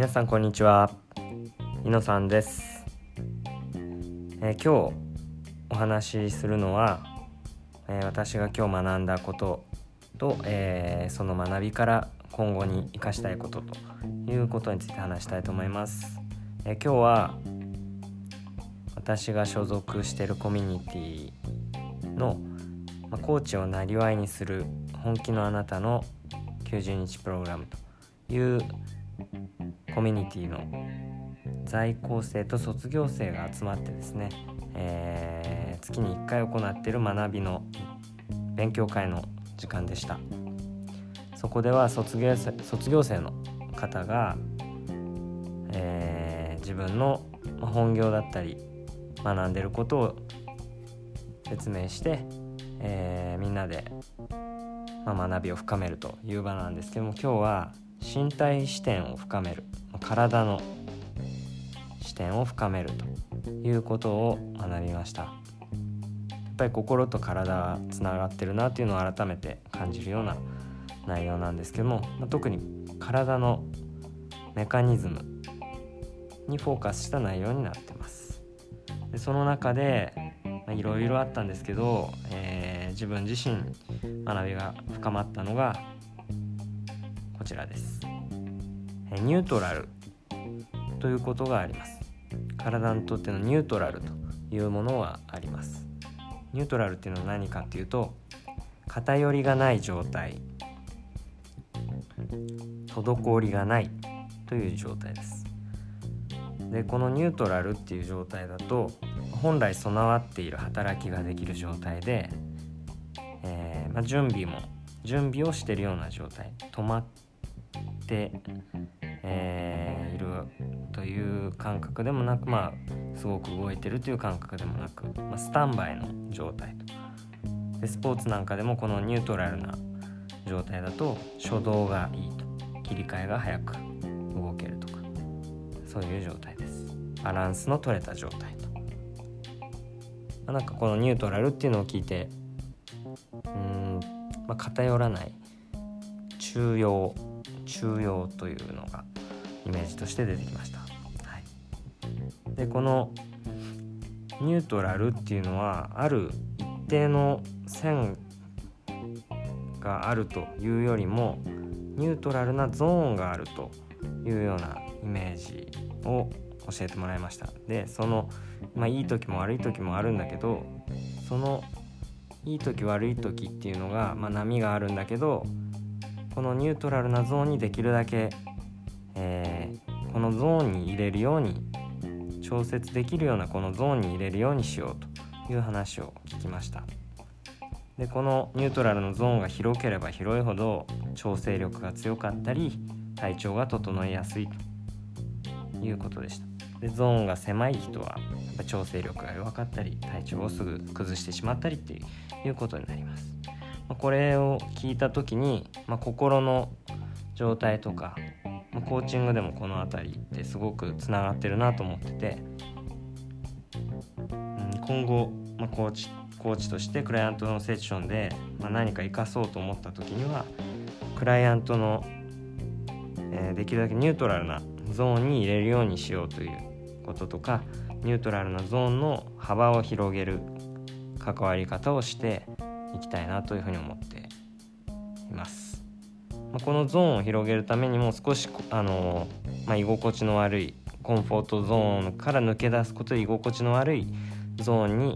皆さんこんにちは。井野さんです、えー、今日お話しするのは、えー、私が今日学んだことと、えー、その学びから今後に生かしたいことということについて話したいと思います、え今日は私が所属しているコミュニティの、ま、コーチをなりわいにする本気のあなたの90日プログラムというコミュニティの在校生と卒業生が集まってですね、えー、月に1回行っている学びの勉強会の時間でした。そこでは卒業卒業生の方が、えー、自分の本業だったり学んでることを説明して、えー、みんなで、まあ、学びを深めるという場なんですけども今日は身体視点を深める。体の視点を深めるということを学びました。やっぱり心と体がつながってるなっていうのを改めて感じるような内容なんですけども、まあ、特に体のメカニズムにフォーカスした内容になってます。でその中でいろいろあったんですけど、えー、自分自身学びが深まったのがこちらです。ニュートラル。ということがあります。体にとってのニュートラルというものはあります。ニュートラルっていうのは何かっていうと偏りがない状態。滞りがない。という状態です。でこのニュートラルっていう状態だと本来備わっている働きができる状態で、えー、まあ、準備も準備をしているような状態。止まって、えー、いるという感覚でもなくまあすごく動いてるという感覚でもなく、まあ、スタンバイの状態と。でスポーツなんかでもこのニュートラルな状態だと初動がいいと。切り替えが早く動けるとか。そういう状態です。バランスの取れた状態と、まあ、なんかこのニュートラルっていうのを聞いてうん、まあ、偏らない。中庸中庸というのがイメージとして出てきました。はい、でこのニュートラルっていうのはある一定の線があるというよりもニュートラルなゾーンがあるというようなイメージを教えてもらいましたでその、まあ、いい時も悪い時もあるんだけどそのいい時悪い時っていうのが、まあ、波があるんだけどこのニュートラルなゾーンにできるだけ、えー、このゾーンに入れるように調節できるようなこのゾーンに入れるようにしようという話を聞きました。でこのニュートラルのゾーンが広ければ広いほど調整力が強かったり体調が整いやすいということでした。でゾーンが狭い人はやっぱ調整力が弱かったり体調をすぐ崩してしまったりっていうことになります。これを聞いた時に、まあ、心の状態とか、まあ、コーチングでもこの辺りってすごくつながってるなと思ってて、うん、今後、まあ、コーチコーチとしてクライアントのセッションで、まあ、何か生かそうと思った時にはクライアントの、えー、できるだけニュートラルなゾーンに入れるようにしようということとかニュートラルなゾーンの幅を広げる関わり方をしていきたいなというふうに思っています。このゾーンを広げるためにも少しあの、まあ、居心地の悪いコンフォートゾーンから抜け出すことで居心地の悪いゾーンに、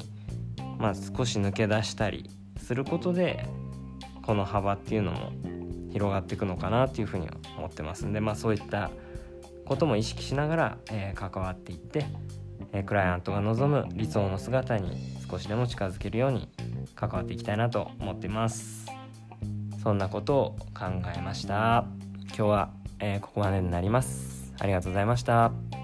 まあ、少し抜け出したりすることでこの幅っていうのも広がっていくのかなっていうふうに思ってますんで、まあ、そういったことも意識しながら、えー、関わっていって、えー、クライアントが望む理想の姿に少しでも近づけるように関わっていきたいなと思っています。そんなことを考えました。今日は、えー、ここまでになります。ありがとうございました。